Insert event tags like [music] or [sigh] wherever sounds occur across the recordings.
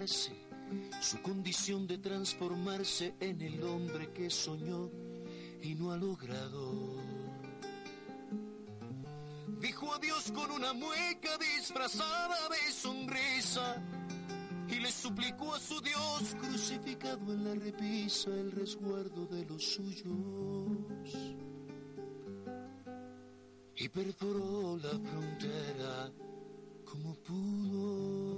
su condición de transformarse en el hombre que soñó y no ha logrado. Dijo adiós con una mueca disfrazada de sonrisa y le suplicó a su Dios crucificado en la repisa el resguardo de los suyos. Y perforó la frontera como pudo.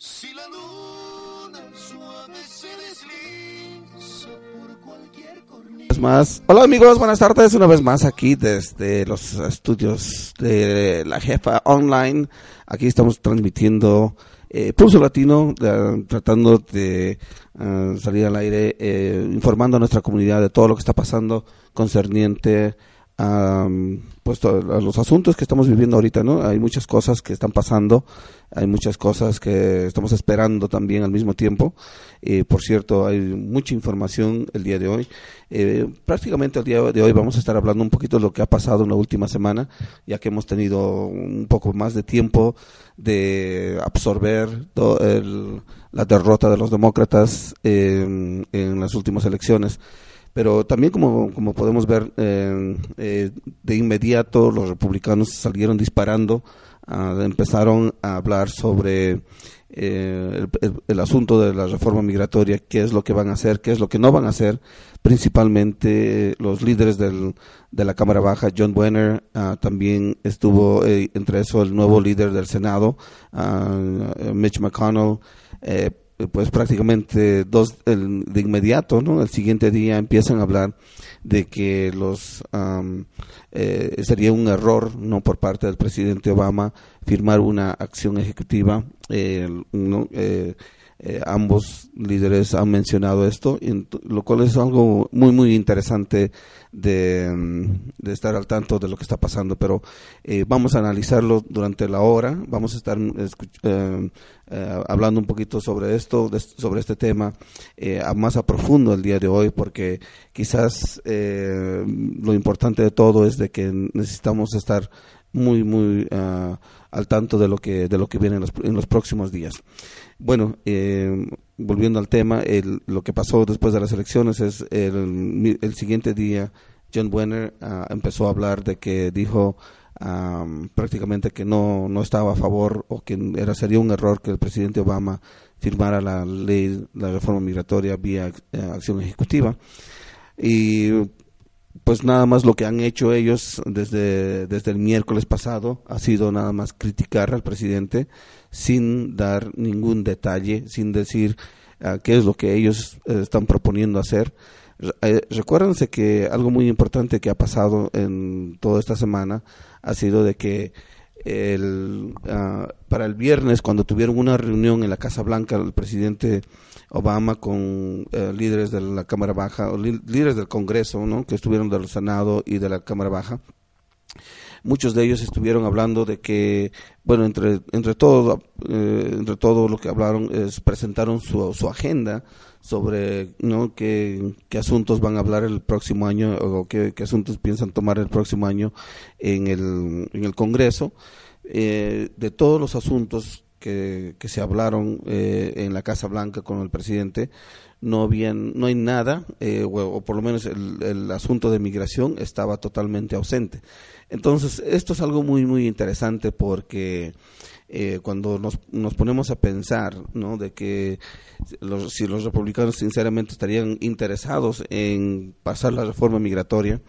Si la luna suave se desliza por cualquier más. Hola amigos, buenas tardes. Una vez más aquí desde los estudios de la jefa online. Aquí estamos transmitiendo eh, Pulso Latino, tratando de eh, salir al aire, eh, informando a nuestra comunidad de todo lo que está pasando concerniente a, pues, a los asuntos que estamos viviendo ahorita, ¿no? Hay muchas cosas que están pasando, hay muchas cosas que estamos esperando también al mismo tiempo. Eh, por cierto, hay mucha información el día de hoy. Eh, prácticamente el día de hoy vamos a estar hablando un poquito de lo que ha pasado en la última semana, ya que hemos tenido un poco más de tiempo de absorber el- la derrota de los demócratas en las últimas elecciones. Pero también como, como podemos ver, eh, eh, de inmediato los republicanos salieron disparando, ah, empezaron a hablar sobre eh, el, el- el asunto de la reforma migratoria, qué es lo que van a hacer, qué es lo que no van a hacer, principalmente los líderes del, de la Cámara Baja, John Boehner, ah, también estuvo eh, entre eso el nuevo líder del Senado, ah, Mitch McConnell, eh, pues prácticamente dos de inmediato, ¿no? El siguiente día empiezan a hablar de que los am, eh, sería un error, no por parte del presidente Obama firmar una acción ejecutiva, eh, ¿no? Eh, eh, ambos líderes han mencionado esto, lo cual es algo muy, muy interesante de, mm, de estar al tanto de lo que está pasando. Pero eh, vamos a analizarlo durante la hora, vamos a estar escuch- eh, eh, hablando un poquito sobre esto, de- sobre este tema eh, a más a profundo el día de hoy, porque quizás lo importante de todo es de que necesitamos estar muy, muy ah, al tanto de lo que, de lo que viene en los, en los próximos días. Bueno, eh, volviendo al tema, el- lo que pasó después de las elecciones es el, el siguiente día, John Wenner ah, empezó a hablar de que dijo am, prácticamente que no, no estaba a favor o que era sería un error que el presidente Obama firmara la ley, la reforma migratoria vía eh, acción ejecutiva. Y pues nada más lo que han hecho ellos desde, desde el miércoles pasado ha sido nada más criticar al presidente sin dar ningún detalle, sin decir ah, qué es lo que ellos eh, están proponiendo hacer. Eh, recuérdense que algo muy importante que ha pasado en toda esta semana ha sido de que el, ah, para el viernes, cuando tuvieron una reunión en la Casa Blanca, el presidente Obama con eh, líderes de la Cámara Baja, o líderes del Congreso, ¿no? que estuvieron del Senado y de la Cámara Baja, muchos de ellos estuvieron hablando de que, bueno, entre, entre, todo, eh, entre todo lo que hablaron es presentaron su, su agenda sobre ¿no? qué, qué asuntos van a hablar el próximo año o qué, qué asuntos piensan tomar el próximo año en el, en el Congreso. Eh, de todos los asuntos que, se hablaron eh, en la Casa Blanca con el presidente, no habían, no hay nada, eh, o, o por lo menos el, el asunto de migración estaba totalmente ausente. Entonces, esto es algo muy, muy interesante porque eh, cuando nos, nos ponemos a pensar, ¿no? De que los, si los republicanos sinceramente estarían interesados en pasar la reforma migratoria,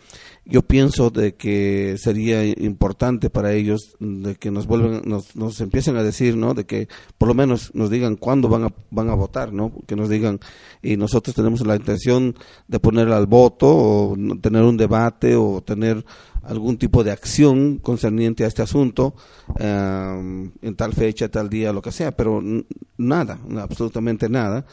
yo pienso de que sería importante para ellos de que nos vuelvan, nos, nos empiecen a decir, ¿no? De que por lo menos nos digan cuándo van a, van a votar, ¿no? Que nos digan, y nosotros tenemos la intención de poner al voto o tener un debate o tener algún tipo de acción concerniente a este asunto eh, en tal fecha, tal día, lo que sea, pero nada, absolutamente nada.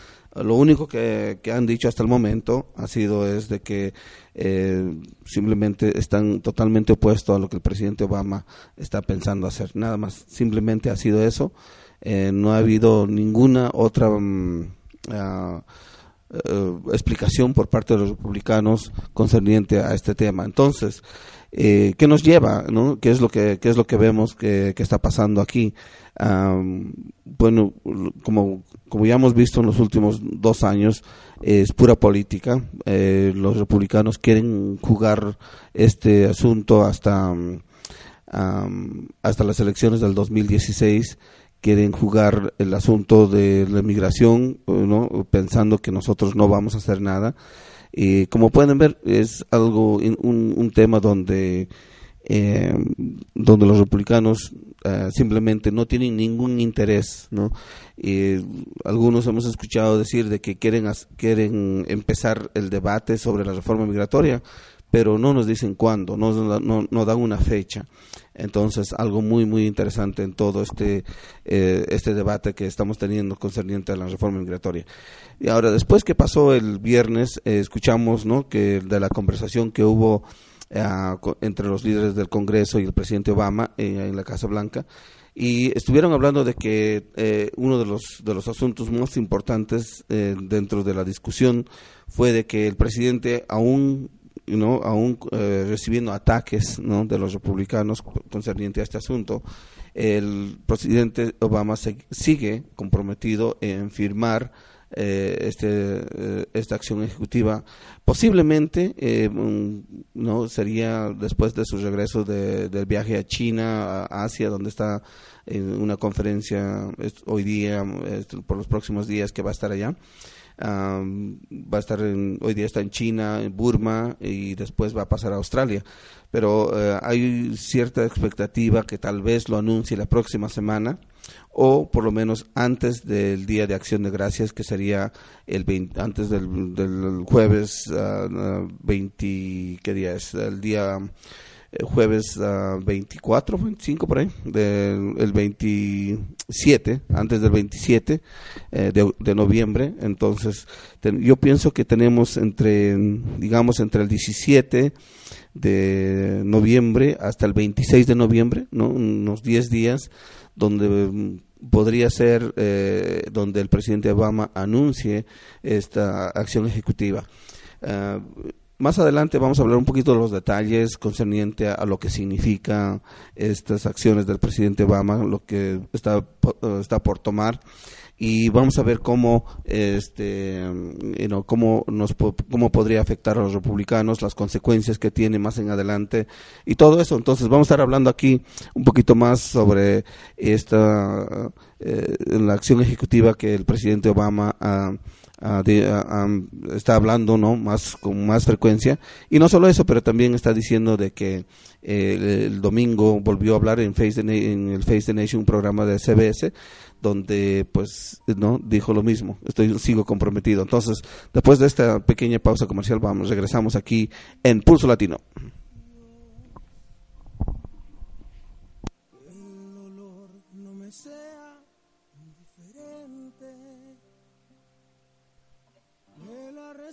Lo único que, que han dicho hasta el momento ha sido es de que eh, simplemente están totalmente opuestos a lo que el presidente Obama está pensando hacer. Nada más, simplemente ha sido eso. Eh, no ha habido ninguna otra mm, ah, explicación por parte de los republicanos concerniente a este tema. Entonces, eh, ¿qué nos lleva? ¿no? ¿Qué es lo que, qué es lo que vemos que, está pasando aquí? bueno, como, como ya hemos visto en los últimos dos años, es pura política. Eh, los republicanos quieren jugar este asunto hasta, hasta las elecciones del 2016 quieren jugar el asunto de la inmigración, ¿no? pensando que nosotros no vamos a hacer nada. Y como pueden ver, es algo, un tema donde, eh, donde los republicanos eh, simplemente no tienen ningún interés, ¿no? Y algunos hemos escuchado decir de que quieren, quieren empezar el debate sobre la reforma migratoria, pero no nos dicen cuándo, no, no, dan una fecha. Entonces, algo muy, muy interesante en todo este, eh, este debate que estamos teniendo concerniente a la reforma migratoria. Y ahora, después que pasó el viernes, eh, escuchamos ¿no? que de la conversación que hubo eh, entre los líderes del Congreso y el presidente Obama en la Casa Blanca, y estuvieron hablando de que uno de los, de los asuntos más importantes dentro de la discusión fue de que el presidente aún ¿no? aún eh, recibiendo ataques ¿no? de los republicanos concerniente a este asunto, el presidente Obama sigue comprometido en firmar eh, este, eh, esta acción ejecutiva. Posiblemente no sería después de su regreso del viaje a China, a Asia, donde está en una conferencia hoy día, por los próximos días que va a estar allá va a estar hoy día está en China, en Burma y después va a pasar a Australia. Pero eh, hay cierta expectativa que tal vez lo anuncie la próxima semana o por lo menos antes del Día de Acción de Gracias, que sería el antes del, jueves 20, ah, ¿qué día es? El día eh, jueves 24, 25 por ahí, del, el 27, antes del 27 eh, de, noviembre. Entonces, yo pienso que tenemos entre, digamos, entre el 17 de noviembre hasta el 26 de noviembre, ¿no? unos 10 días, donde mm, podría ser eh, donde el presidente Obama anuncie esta acción ejecutiva. Ah, más adelante vamos a hablar un poquito de los detalles concerniente a, lo que significa estas acciones del presidente Obama, lo que está, eh, está por tomar y vamos a ver cómo este cómo nos cómo podría afectar a los republicanos las consecuencias que tiene más en adelante y todo eso. Entonces vamos a estar hablando aquí un poquito más sobre esta eh, la acción ejecutiva que el presidente Obama ha está hablando no más con más frecuencia. Y no solo eso pero también está diciendo de que eh, el, domingo volvió a hablar en Face en el Face the Nation un programa de CBS donde pues no dijo lo mismo. Estoy sigo comprometido. Entonces después de esta pequeña pausa comercial vamos regresamos aquí en Pulso Latino.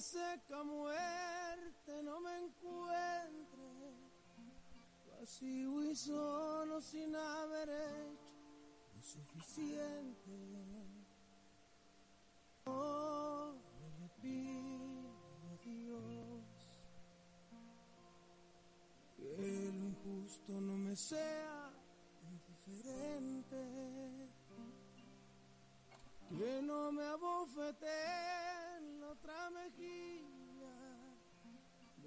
Seca muerte no me encuentre. Vacío y solo sin haber hecho suficiente. Oh, le pido a Dios que lo injusto no me sea indiferente, que no me abofete otra mejilla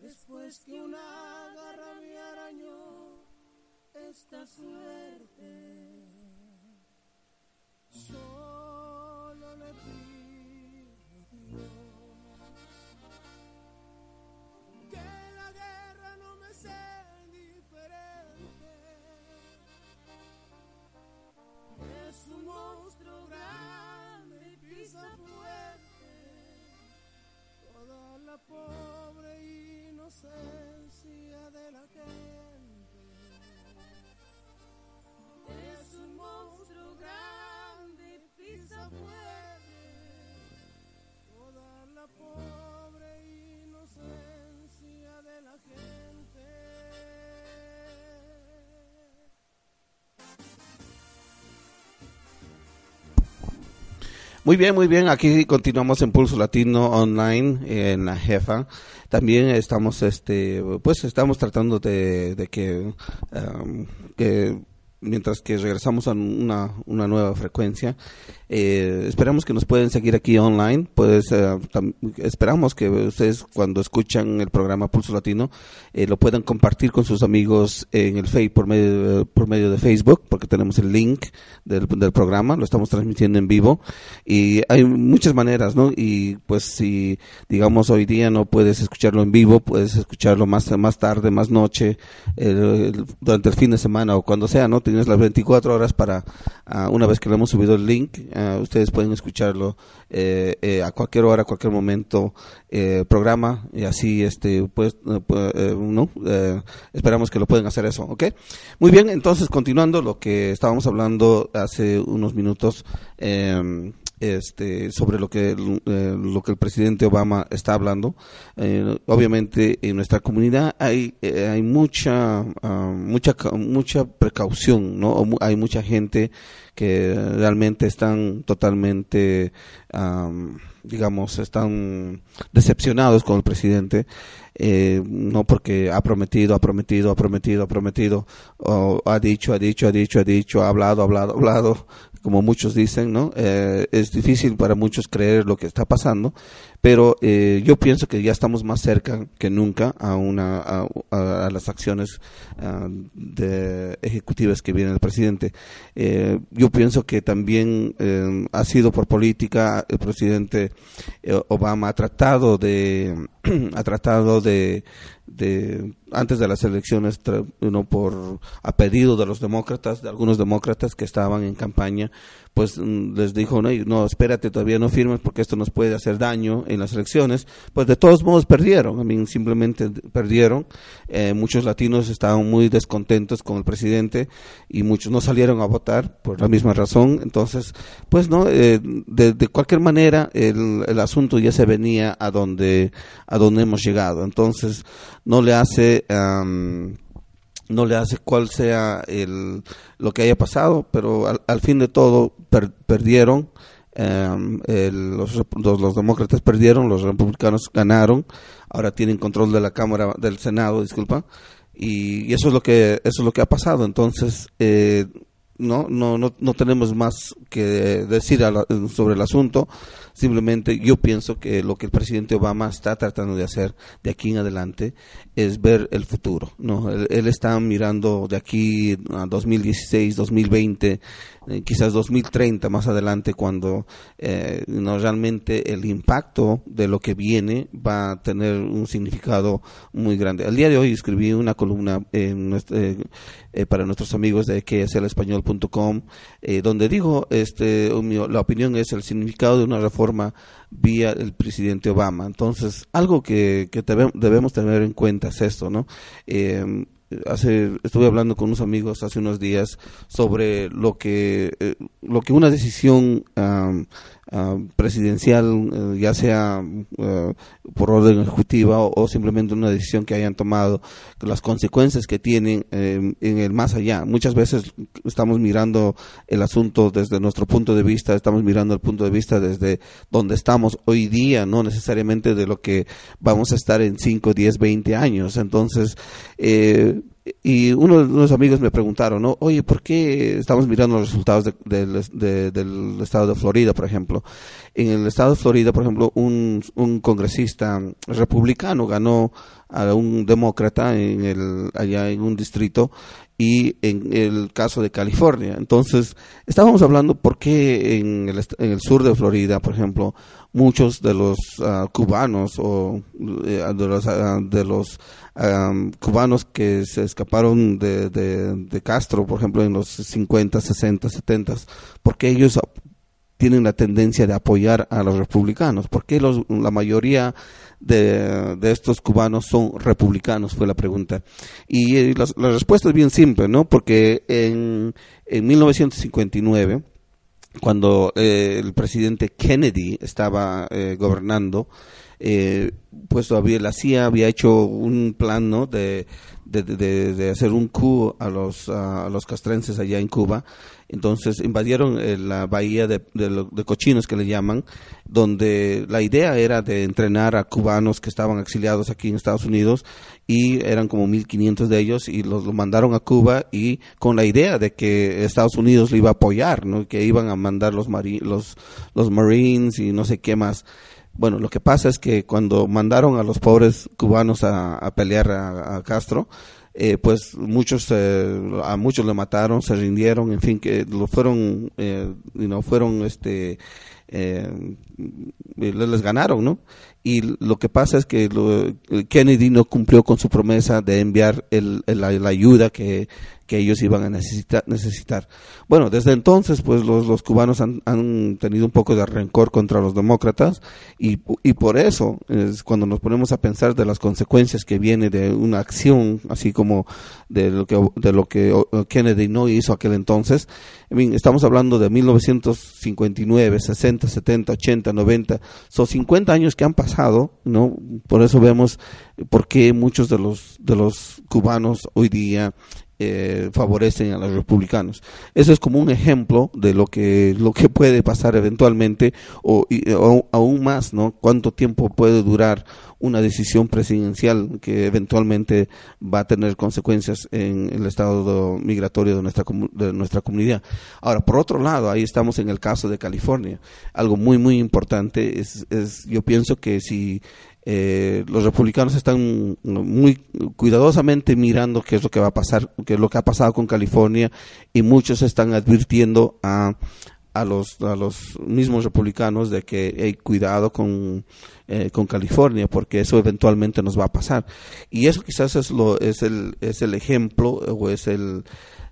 después que una garra me arañó esta suerte. Solo le pido Dios que la guerra no me sea indiferente. Es un monstruo grande y pisa fuerte toda la pobre inocencia de la gente. Muy bien, muy bien. Aquí continuamos en Pulso Latino Online en la jefa. También estamos, este, pues estamos tratando de, que, um, que mientras que regresamos a una, una nueva frecuencia. Eh, esperamos que nos pueden seguir aquí online. Pues esperamos que ustedes cuando escuchan el programa Pulso Latino eh, lo puedan compartir con sus amigos en el Face por medio por medio de Facebook, porque tenemos el link del, del programa, lo estamos transmitiendo en vivo y hay muchas maneras, ¿no? Y pues si digamos hoy día no puedes escucharlo en vivo, puedes escucharlo más más tarde, más noche, durante el fin de semana o cuando sea, ¿no? Tienes las 24 horas para ah, una vez que le hemos subido el link, ah, ustedes pueden escucharlo eh, eh, a cualquier hora, a cualquier momento eh, programa y así este pues eh, pues, eh, no esperamos que lo pueden hacer eso ¿ok? muy bien entonces continuando lo que estábamos hablando hace unos minutos eh, este sobre lo que eh, lo que el presidente Obama está hablando. Eh, obviamente en nuestra comunidad hay eh, hay mucha ah, mucha mucha precaución no hay mucha gente que realmente están totalmente am, digamos están decepcionados con el presidente eh, no porque ha prometido ha prometido ha prometido ha prometido o ha dicho ha dicho ha dicho ha dicho ha hablado ha hablado ha hablado como muchos dicen, ¿no? Eh, es difícil para muchos creer lo que está pasando, pero eh, yo pienso que ya estamos más cerca que nunca a una a, las acciones ah, ejecutivas que viene el presidente. Eh, yo pienso que también eh, ha sido por política el presidente eh, Obama ha tratado de [clears throat] ha tratado de antes de las elecciones tra- no por a pedido de los demócratas de algunos demócratas que estaban en campaña pues mm, les dijo no, no espérate todavía no firmes porque esto nos puede hacer daño en las elecciones. Pues de todos modos perdieron. I mean, simplemente perdieron. Eh, muchos latinos estaban muy descontentos con el presidente y muchos no salieron a votar por la misma razón. Entonces pues no eh, de, de cualquier manera el, el asunto ya se venía a donde a donde hemos llegado. Entonces no le hace am, no le hace cuál sea el, lo que haya pasado, pero al, al fin de todo per- perdieron, em, el- los, los, los demócratas perdieron, los republicanos ganaron, ahora tienen control de la Cámara, del Senado, disculpa, y, eso es lo que eso es lo que ha pasado. Entonces, eh, no, no, no, no tenemos más que decir la- sobre el asunto. Simplemente yo pienso que lo que el presidente Obama está tratando de hacer de aquí en adelante es ver el futuro. No, él, está mirando de aquí a 2016, 2020, eh, quizás 2030 más adelante cuando eh, no realmente el impacto de lo que viene va a tener un significado muy grande. Al día de hoy escribí una columna eh, eh, para nuestros amigos de kslespañol.com eh, donde digo este la opinión es el significado de una reforma vía el presidente Obama. Entonces, algo que, que debe- debemos tener en cuenta es esto, ¿no? Eh, hace estuve hablando con unos amigos hace unos días sobre lo que eh, lo que una decisión am, am, presidencial eh, ya sea eh, por orden ejecutiva o, o simplemente una decisión que hayan tomado las consecuencias que tienen eh, en el más allá. Muchas veces estamos mirando el asunto desde nuestro punto de vista estamos mirando el punto de vista desde donde estamos hoy día no necesariamente de lo que vamos a estar en 5, 10, 20 años. Entonces eh, y uno de unos amigos me preguntaron, ¿no? Oye, ¿por qué estamos mirando los resultados de- del- de- del estado de Florida, por ejemplo? En el estado de Florida, por ejemplo, un, un congresista republicano ganó a un demócrata en el, allá en un distrito y en el caso de California. Entonces, estábamos hablando por qué en el, en el sur de Florida, por ejemplo, muchos de los ah, cubanos o eh, de los, ah, de los am, cubanos que se escaparon de, de, Castro, por ejemplo, en los 50, 60, 70, porque ellos tienen la tendencia de apoyar a los republicanos? ¿Por qué los, la mayoría de, de estos cubanos son republicanos? Fue la pregunta. Y eh, la, la respuesta es bien simple, ¿no? Porque en, en 1959, cuando eh, el presidente Kennedy estaba eh, gobernando, eh, pues todavía la CIA había hecho un plan, ¿no? De, de, hacer un coup a los, a los castrenses allá en Cuba. Entonces invadieron eh, la bahía de, de, cochinos que le llaman, donde la idea era de entrenar a cubanos que estaban exiliados aquí en Estados Unidos y eran como 1500 de ellos y los, los mandaron a Cuba y con la idea de que Estados Unidos lo iba a apoyar, ¿no? que iban a mandar los, los, los Marines y no sé qué más. Bueno, lo que pasa es que cuando mandaron a los pobres cubanos a, pelear a, a Castro, eh, pues muchos eh, a muchos le mataron, se rindieron, en fin, que lo fueron, eh, you know, fueron este eh, les ganaron, ¿no? Y lo que pasa es que lo- Kennedy no cumplió con su promesa de enviar el, el- la, ayuda que, que ellos iban a necesita- necesitar. Bueno, desde entonces, pues los, cubanos han, han tenido un poco de rencor contra los demócratas y, y por eso es cuando nos ponemos a pensar de las consecuencias que viene de una acción, así como de lo que, de lo que Kennedy no hizo aquel entonces. Estamos hablando de 1959, 60, 70, 80, 90, son 50 años que han pasado, ¿no? Por eso vemos por qué muchos de los, de los cubanos hoy día eh, favorecen a los republicanos. Eso es como un ejemplo de lo que lo que puede pasar eventualmente o, y- o aún más, ¿no? Cuánto tiempo puede durar una decisión presidencial que eventualmente va a tener consecuencias en el estado migratorio de nuestra de nuestra comunidad. Ahora, por otro lado, ahí estamos en el caso de California. Algo muy muy importante es, es yo pienso que si eh, los republicanos están muy cuidadosamente mirando qué es lo que va a pasar, qué es lo que ha pasado con California y muchos están advirtiendo a a los a los mismos republicanos de que hey, cuidado con eh, con California porque eso eventualmente nos va a pasar. Y eso quizás es lo es el es el ejemplo o es el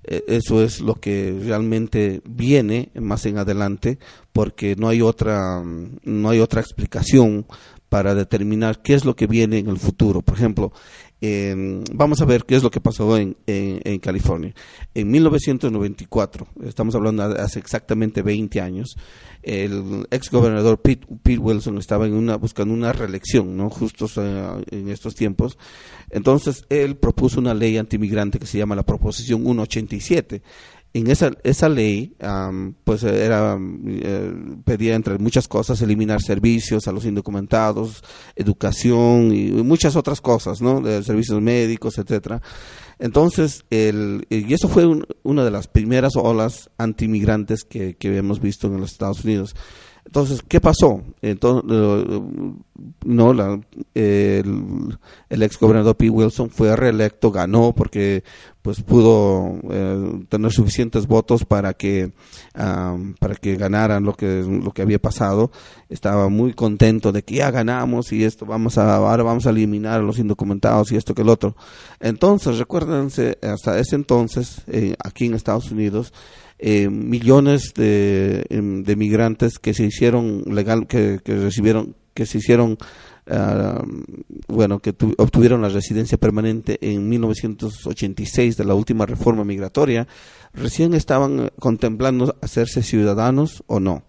eh, eso es lo que realmente viene más en adelante porque no hay otra no hay otra explicación para determinar qué es lo que viene en el futuro. Por ejemplo, eh, vamos a ver qué es lo que pasó en, en, en, California. En 1994, estamos hablando de hace exactamente 20 años, el ex gobernador Pete, Pete Wilson estaba en una, buscando una reelección, ¿no? Justo en estos tiempos. Entonces, él propuso una ley antimigrante que se llama la Proposición 187 en esa, esa ley, um, pues era, eh, pedía entre muchas cosas eliminar servicios a los indocumentados, educación y muchas otras cosas, ¿no? Servicios médicos, etcétera. Entonces, el, y eso fue un, una de las primeras olas antimigrantes que, que hemos visto en los Estados Unidos. Entonces, ¿qué pasó? Entonces, no, el, el, ex gobernador P. Wilson fue reelecto, ganó porque pues pudo eh, tener suficientes votos para que para que ganaran lo que lo que había pasado. Estaba muy contento de que ya ganamos y esto vamos a ahora vamos a eliminar a los indocumentados y esto que el otro. Entonces, recuérdense hasta ese entonces eh, aquí en Estados Unidos eh, millones de, de, migrantes que se hicieron legal, que, que recibieron, que se hicieron, bueno, que tu, obtuvieron la residencia permanente en 1986 de la última reforma migratoria, recién estaban contemplando hacerse ciudadanos o no.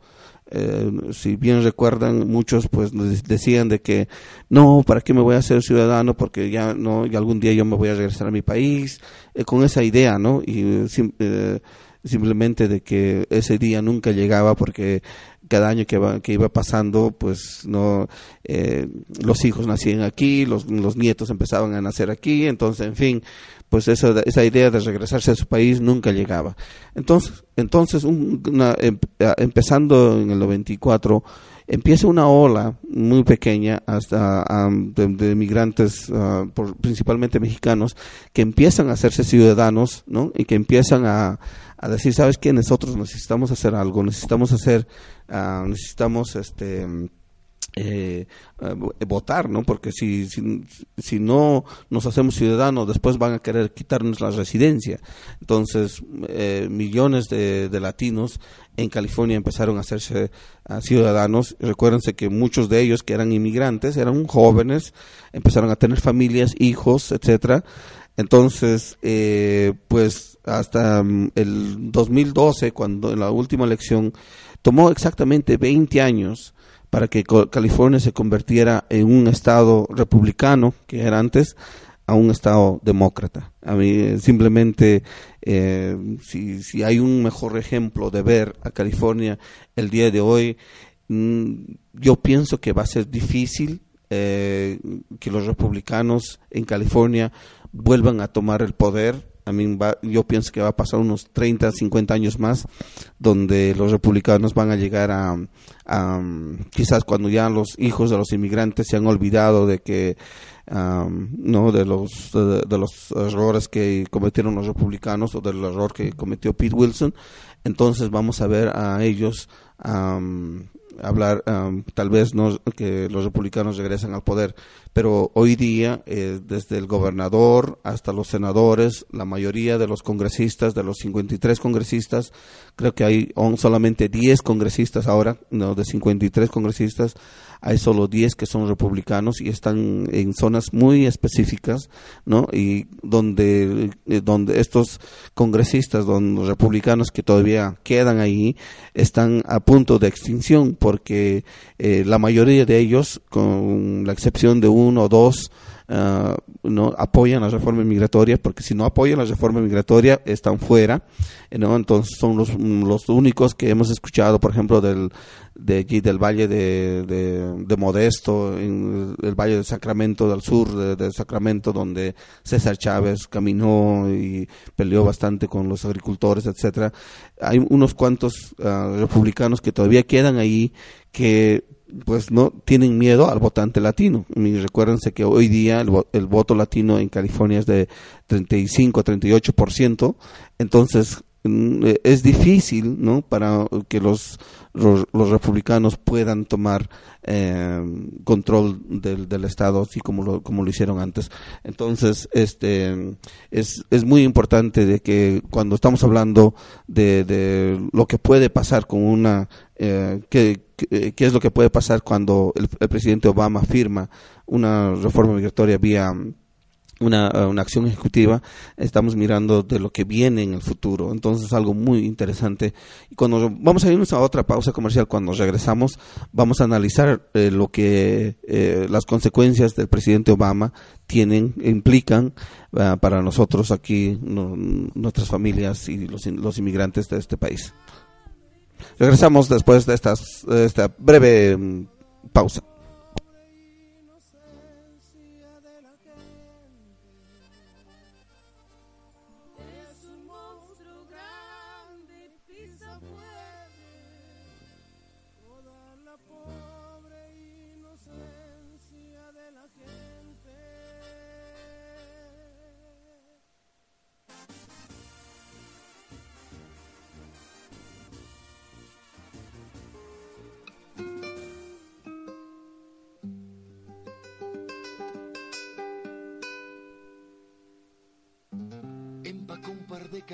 Eh, si bien recuerdan muchos pues decían de que no para qué me voy a hacer ciudadano porque ya no ya algún día yo me voy a regresar a mi país eh, con esa idea no y eh, simplemente de que ese día nunca llegaba porque cada año que, iba pasando pues no eh, los hijos nacían aquí los, los nietos empezaban a nacer aquí entonces en fin pues esa, esa idea de regresarse a su país nunca llegaba. Entonces entonces un, em, empezando en el 94 empieza una ola muy pequeña hasta um, de, de, migrantes uh, por, principalmente mexicanos que empiezan a hacerse ciudadanos no y que empiezan a, a decir sabes qué nosotros necesitamos hacer algo necesitamos hacer uh, necesitamos este eh, uh, votar, ¿no? Porque si, si, si, no nos hacemos ciudadanos, después van a querer quitarnos la residencia. Entonces, eh, millones de, latinos en California empezaron a hacerse uh, ciudadanos. Recuérdense que muchos de ellos que eran inmigrantes eran jóvenes, empezaron a tener familias, hijos, etcétera. Entonces, eh, pues hasta um, el 2012, cuando en la última elección, tomó exactamente 20 años para que California se convirtiera en un estado republicano, que era antes, a un estado demócrata. A mí eh, simplemente, eh, si, si hay un mejor ejemplo de ver a California el día de hoy, mm, yo pienso que va a ser difícil eh, que los republicanos en California vuelvan a tomar el poder. A mí va- yo pienso que va a pasar unos 30, 50 años más, donde los republicanos van a llegar a, quizás cuando ya los hijos de los inmigrantes se han olvidado de que am, no de los de, los errores que cometieron los republicanos o del error que cometió Pete Wilson entonces vamos a ver a ellos am, hablar tal vez no que los republicanos regresen al poder pero hoy día eh, desde el gobernador hasta los senadores la mayoría de los congresistas de los 53 congresistas creo que hay solamente 10 congresistas ahora no de 53 congresistas hay solo 10 que son republicanos y están en zonas muy específicas, ¿no? Y donde, eh, donde estos congresistas, donde los republicanos que todavía quedan ahí, están a punto de extinción porque eh, la mayoría de ellos, con la excepción de uno o dos, ah, no apoyan la reforma migratoria porque si no apoyan la reforma migratoria están fuera ¿no? entonces son los, los únicos que hemos escuchado por ejemplo del de allí del valle de, de, de Modesto en el valle de Sacramento del sur de, de Sacramento donde César Chávez caminó y peleó bastante con los agricultores etcétera hay unos cuantos ah, republicanos que todavía quedan ahí que pues no tienen miedo al votante latino. Y recuérdense que hoy día el, el voto latino en California es de 35 38%, entonces es difícil, ¿no? Para que los los, republicanos puedan tomar eh, control del, del estado así como lo como lo hicieron antes. Entonces, este es es muy importante de que cuando estamos hablando de, de lo que puede pasar con una eh, que, que- qué es lo que puede pasar cuando el, el presidente Obama firma una reforma migratoria vía una, eh, una acción ejecutiva, estamos mirando de lo que viene en el futuro. Entonces, algo muy interesante. Y cuando vamos a irnos a otra pausa comercial, cuando regresamos, vamos a analizar eh, lo que eh, las consecuencias del presidente Obama tienen, implican para nosotros aquí, nuestras familias y los, los inmigrantes de este país. Regresamos después de estas, esta breve mm, pausa.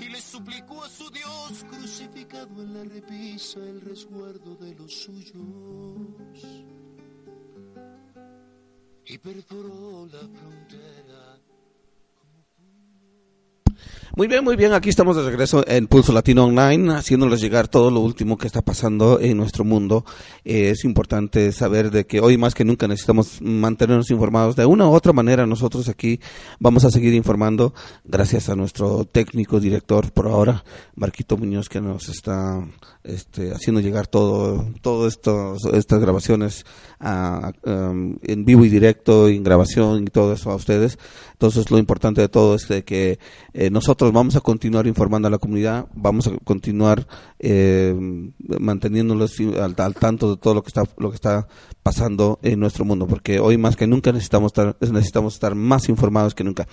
y le suplicó a su Dios crucificado en la repisa el resguardo de los suyos y perforó la frontera. Muy bien, muy bien. Aquí estamos de regreso en Pulso Latino Online, haciéndoles llegar todo lo último que está pasando en nuestro mundo. Es importante saber de que hoy más que nunca necesitamos mantenernos informados. De una u otra manera, nosotros aquí vamos a seguir informando, gracias a nuestro técnico director por ahora, Marquito Muñoz, que nos está este, haciendo llegar todo, esto, estas grabaciones a- um, en vivo y directo, en grabación y todo eso a ustedes. Entonces, lo importante de todo es de que eh, nosotros vamos a continuar informando a la comunidad, vamos a continuar eh, manteniéndolos al, al tanto de todo lo que está lo que está pasando en nuestro mundo, porque hoy más que nunca necesitamos estar, necesitamos estar más informados que nunca.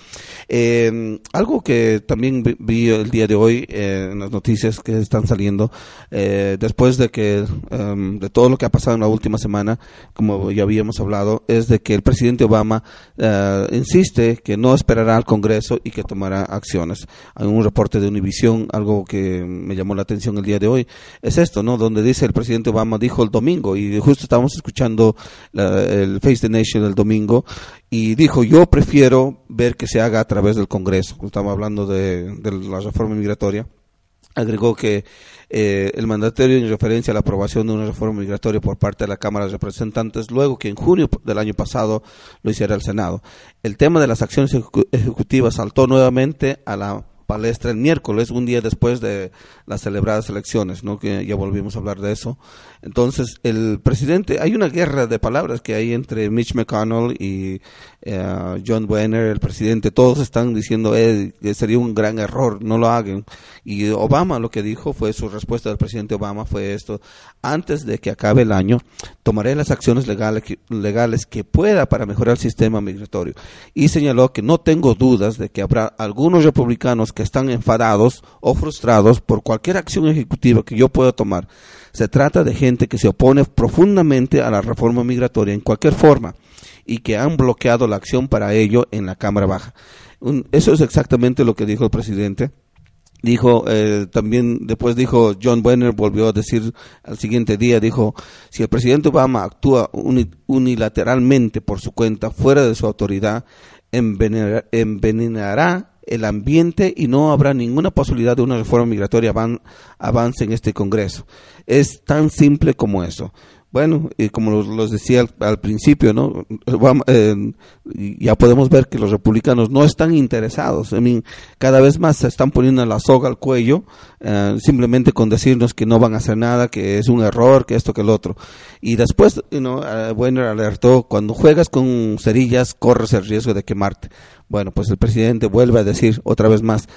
Eh, algo que también vi, el día de hoy eh, en las noticias que están saliendo, eh, después de que em, de todo lo que ha pasado en la última semana, como ya habíamos hablado, es de que el presidente Obama eh, insiste que no esperará al Congreso y que tomará acciones. Hay un reporte de Univision, algo que me llamó la atención el día de hoy, es esto, ¿no? Donde dice el presidente Obama dijo el domingo y justo estábamos escuchando el Face the Nation el domingo y dijo yo prefiero ver que se haga a través del Congreso. Estamos hablando de, la reforma migratoria agregó que eh, el mandatario en referencia a la aprobación de una reforma migratoria por parte de la Cámara de Representantes, luego que en junio del año pasado lo hiciera el Senado. El tema de las acciones ejecutivas saltó nuevamente a la palestra el miércoles, un día después de las celebradas elecciones, ¿no? que ya volvimos a hablar de eso. Entonces, el presidente, hay una guerra de palabras que hay entre Mitch McConnell y eh, John Boehner, el presidente, todos están diciendo eh, que sería un gran error, no lo hagan. Y Obama lo que dijo fue, su respuesta del presidente Obama fue esto, antes de que acabe el año, tomaré las acciones legales, legales que pueda para mejorar el sistema migratorio. Y señaló que no tengo dudas de que habrá algunos republicanos que están enfadados o frustrados por cualquier acción ejecutiva que yo pueda tomar. Se trata de gente que se opone profundamente a la reforma migratoria en cualquier forma y que han bloqueado la acción para ello en la Cámara Baja. eso es exactamente lo que dijo el presidente. Dijo, eh, también después dijo, John Boehner volvió a decir al siguiente día, dijo, si el presidente Obama actúa unilateralmente por su cuenta, fuera de su autoridad, envenenará el ambiente y no habrá ninguna posibilidad de una reforma migratoria avance en este Congreso. Es tan simple como eso. Bueno, y como los, decía al, principio, ¿no? Eh, ya podemos ver que los republicanos no están interesados. cada vez más se están poniendo la soga al cuello, eh, simplemente con decirnos que no van a hacer nada, que es un error, que esto, que el otro. Y después, you bueno, alertó, cuando juegas con cerillas, corres el riesgo de quemarte. Bueno, pues el presidente vuelve a decir otra vez más,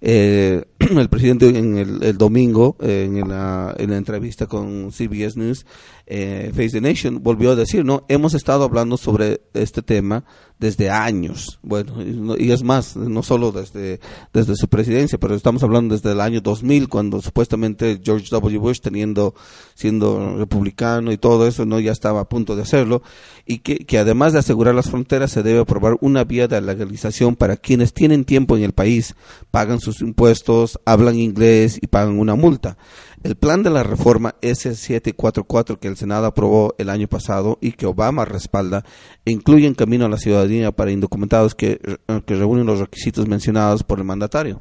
eh, [clears throat] el presidente en el, domingo, eh, en, la, entrevista con CBS News, eh, Face the Nation, volvió a decir, ¿no? Hemos estado hablando sobre este tema desde años. Bueno, y, es más, no solo desde, desde su presidencia, pero estamos hablando desde el año 2000, cuando supuestamente George W. Bush, teniendo, siendo republicano y todo eso, no ya estaba a punto de hacerlo, y que, que además de asegurar las fronteras, se debe aprobar una vía de legalización para quienes tienen tiempo en el país, pagan sus impuestos, hablan inglés y pagan una multa. El plan de la reforma S744 que el Senado aprobó el año pasado y que Obama respalda incluye en camino a la ciudadanía para indocumentados que, eh, que reúnen los requisitos mencionados por el mandatario.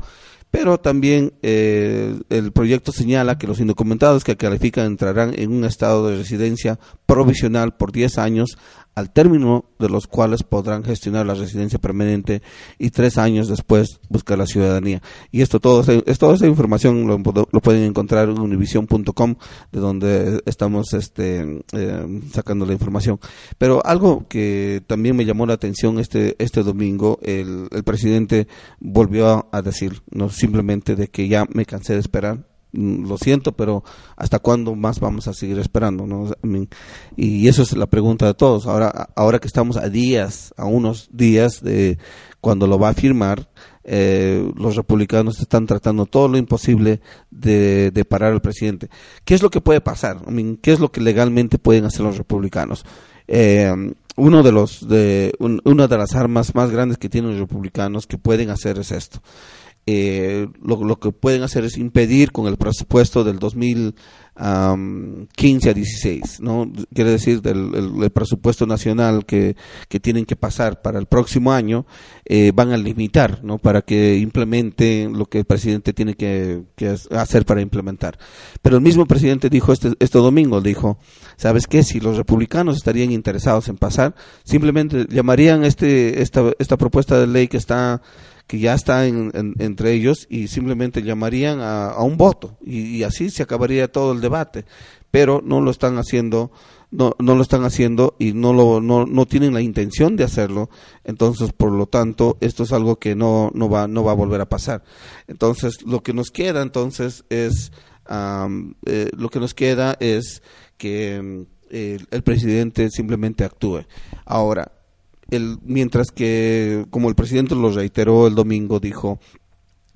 Pero también eh, el proyecto señala que los indocumentados que califican entrarán en un estado de residencia provisional por 10 años al término de los cuales podrán gestionar la residencia permanente y tres años después buscar la ciudadanía. Y esto todo, toda esa información lo, pueden encontrar en univision.com, de donde estamos este, eh, sacando la información. Pero algo que también me llamó la atención este, este domingo, el, el presidente volvió a decir, no simplemente de que ya me cansé de esperar, lo siento, pero ¿hasta cuándo más vamos a seguir esperando? ¿no? y eso es la pregunta de todos. Ahora, ahora que estamos a días, a unos días de cuando lo va a firmar, eh, los republicanos están tratando todo lo imposible de, parar al presidente. ¿Qué es lo que puede pasar? ¿Qué es lo que legalmente pueden hacer los republicanos? Eh, uno de los de una de las armas más grandes que tienen los republicanos que pueden hacer es esto eh, lo, que pueden hacer es impedir con el presupuesto del 2015 a 16, ¿no? Quiere decir del el, presupuesto nacional que, que, tienen que pasar para el próximo año, eh, van a limitar, ¿no? Para que implemente lo que el presidente tiene que, que, hacer para implementar. Pero el mismo presidente dijo este, este domingo, dijo, ¿sabes qué? Si los republicanos estarían interesados en pasar, simplemente llamarían este, esta, esta propuesta de ley que está que ya está entre ellos y simplemente llamarían a, un voto. Y, así se acabaría todo el debate. Pero no lo están haciendo no, no lo están haciendo y no lo no, no tienen la intención de hacerlo. Entonces por lo tanto esto es algo que no no va no va a volver a pasar. Entonces lo que nos queda entonces es eh, lo que nos queda es que el, el presidente simplemente actúe. Ahora, el, mientras que, como el presidente lo reiteró el domingo, dijo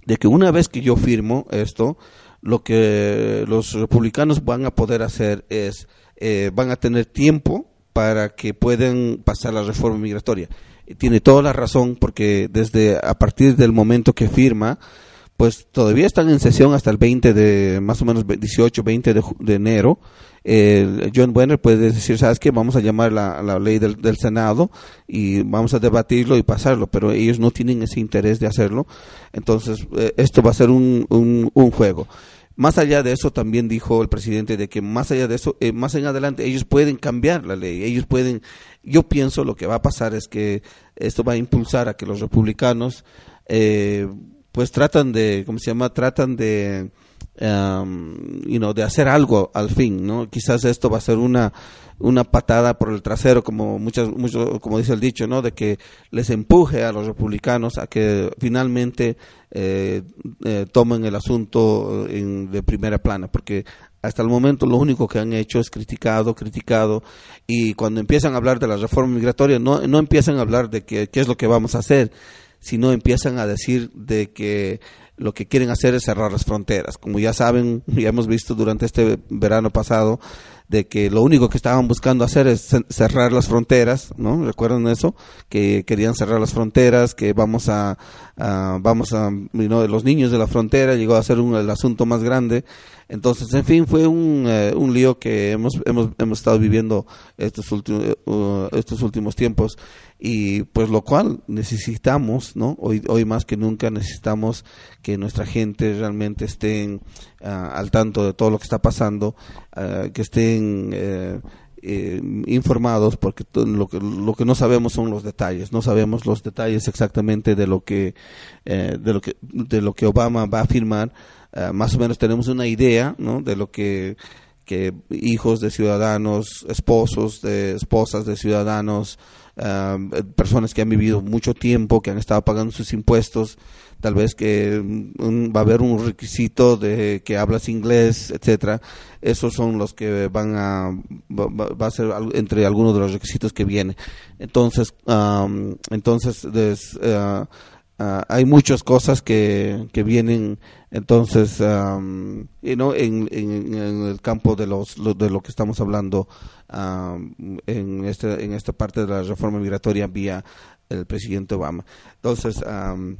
de que una vez que yo firmo esto, lo que los republicanos van a poder hacer es, eh, van a tener tiempo para que puedan pasar la reforma migratoria. Y tiene toda la razón porque desde a partir del momento que firma, pues todavía están en sesión hasta el 20 de, más o menos 18, 20 de, de enero. Eh, John Wenner puede decir, ¿sabes qué? Vamos a llamar la, ley del, del Senado y vamos a debatirlo y pasarlo, pero ellos no tienen ese interés de hacerlo. Entonces, eh, esto va a ser un, un, un juego. Más allá de eso, también dijo el presidente de que más allá de eso, eh, más en adelante, ellos pueden cambiar la ley, ellos pueden, yo pienso lo que va a pasar es que esto va a impulsar a que los republicanos, eh, pues tratan de, ¿cómo se llama? Tratan de, um, you know, de hacer algo al fin, ¿no? Quizás esto va a ser una, una patada por el trasero, como muchas, mucho, como dice el dicho, ¿no? De que les empuje a los republicanos a que finalmente eh, eh, tomen el asunto en, de primera plana, porque hasta el momento lo único que han hecho es criticado, criticado, y cuando empiezan a hablar de la reforma migratoria, no, no empiezan a hablar de que, qué es lo que vamos a hacer, sino empiezan a decir de que lo que quieren hacer es cerrar las fronteras. Como ya saben, [laughs] ya hemos visto durante este verano pasado, de que lo único que estaban buscando hacer es ce- cerrar las fronteras, ¿no? ¿Recuerdan eso? Que querían cerrar las fronteras, que vamos a, a- vamos a, know, los niños de la frontera llegó a ser un, el asunto más grande. Entonces, en fin, fue un, eh, un lío que hemos, hemos, hemos estado viviendo estos últimos, estos últimos tiempos y pues lo cual necesitamos, ¿no? Hoy, hoy más que nunca necesitamos que nuestra gente realmente estén ah, al tanto de todo lo que está pasando, ah, que estén eh, eh, informados porque lo que, lo que no sabemos son los detalles, no sabemos los detalles exactamente de lo que, eh, de lo que, de lo que Obama va a firmar, Ah, más o menos tenemos una idea, ¿no? De lo que que hijos de ciudadanos, esposos de esposas de ciudadanos, eh, personas que han vivido mucho tiempo, que han estado pagando sus impuestos, tal vez que mm, va a haber un requisito de que hablas inglés, etcétera. Esos son los que van a va, va- a ser entre algunos de los requisitos que viene. Entonces, entonces des- eh, Ah, hay muchas cosas que, que vienen entonces um, en, en, el campo de los lo- de lo que estamos hablando um, en este en esta parte de la reforma migratoria vía el presidente Obama. Entonces um,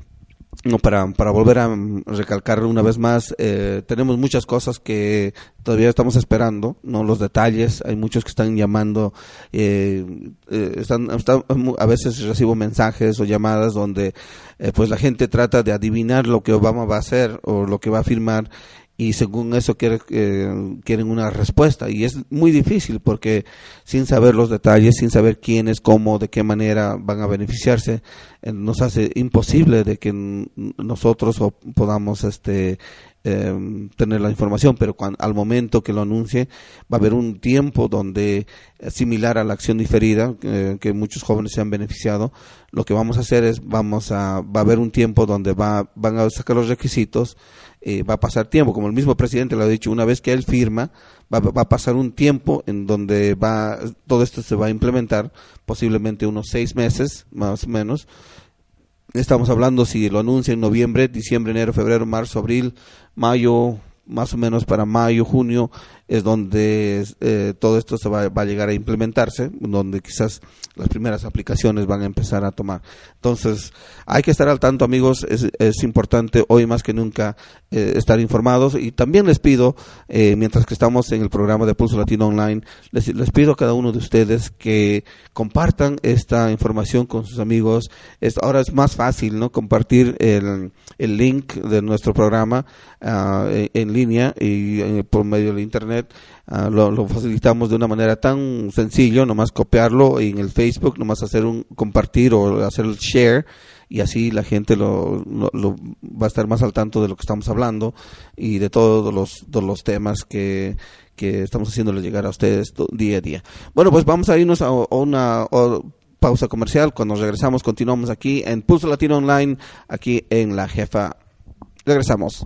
para, para volver a mm, recalcar una vez más, eh, tenemos muchas cosas que todavía estamos esperando, no los detalles, hay muchos que están llamando, eh, eh, están, están- a veces recibo mensajes o llamadas donde eh, pues la gente trata de adivinar lo que Obama va a hacer o lo que va a firmar y según eso quiere, eh, quieren una respuesta. Y es muy difícil porque sin saber los detalles, sin saber quiénes, cómo, de qué manera van a beneficiarse, eh, nos hace imposible de que nosotros podamos este eh, tener la información, pero cuan- al momento que lo anuncie va a haber un tiempo donde eh, similar a la acción diferida que muchos jóvenes se han beneficiado, lo que vamos a hacer es vamos a va a haber un tiempo donde va van a sacar los requisitos eh, va a pasar tiempo, como el mismo presidente lo ha dicho, una vez que él firma, va, va a pasar un tiempo en donde va todo esto se va a implementar, posiblemente unos seis meses, más o menos. Estamos hablando si lo anuncia en noviembre, diciembre, enero, febrero, marzo, abril, mayo, más o menos para mayo, junio, es donde eh, todo esto se va, va a llegar a implementarse, donde quizás las primeras aplicaciones van a empezar a tomar. Entonces, hay que estar al tanto, amigos, es, importante hoy más que nunca eh, estar informados y también les pido, eh, mientras que estamos en el programa de Pulso Latino Online, les, pido a cada uno de ustedes que compartan esta información con sus amigos. Es, ahora es más fácil, ¿no? Compartir el, el link de nuestro programa ah, en, en línea y eh, por medio del internet. Ah, lo, facilitamos de una manera tan sencillo, nomás copiarlo en el Facebook, nomás hacer un compartir o hacer el share y así la gente lo, lo- va a estar más al tanto de lo que estamos hablando y de todos los, temas que, estamos haciéndole llegar a ustedes día a día. Bueno, pues vamos a irnos a, una pausa comercial. Cuando regresamos continuamos aquí en Pulso Latino Online, aquí en La Jefa. Regresamos.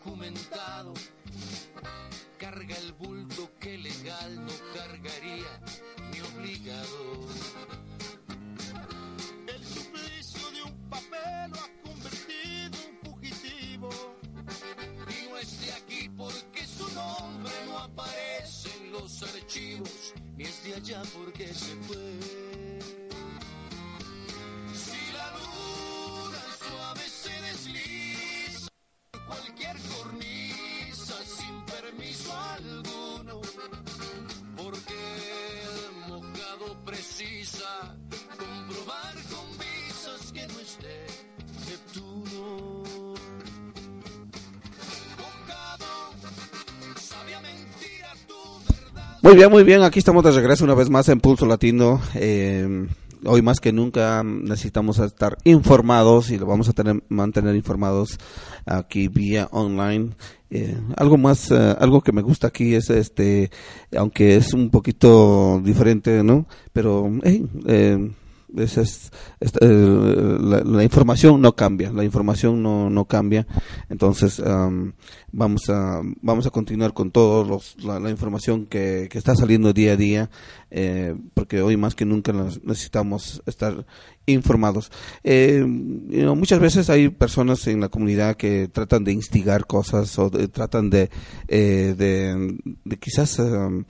carga el bulto que legal no cargaría ni obligado. El suplicio de un papel lo ha convertido en fugitivo. Y no es de aquí porque su nombre no aparece en los archivos, ni es de allá porque se fue. Cualquier cornisa sin permiso alguno, porque el mojado precisa comprobar con visas que no esté Neptuno. Mentira tu verdad. Muy bien, muy bien. Aquí estamos de regreso una vez más en Pulso Latino. Eh, hoy más que nunca necesitamos estar informados y lo vamos a tener mantener informados aquí vía online. Eh, algo más, eh, algo que me gusta aquí es este, aunque es un poquito diferente, ¿no? Pero hey, eh, es, eh, la, información no cambia, la información no, no cambia. Entonces am, vamos a vamos a continuar con toda la, la información que, que está saliendo día a día, eh, porque hoy más que nunca necesitamos estar informados. Eh, muchas veces hay personas en la comunidad que tratan de instigar cosas o de- tratan de, eh, de, de quizás eh,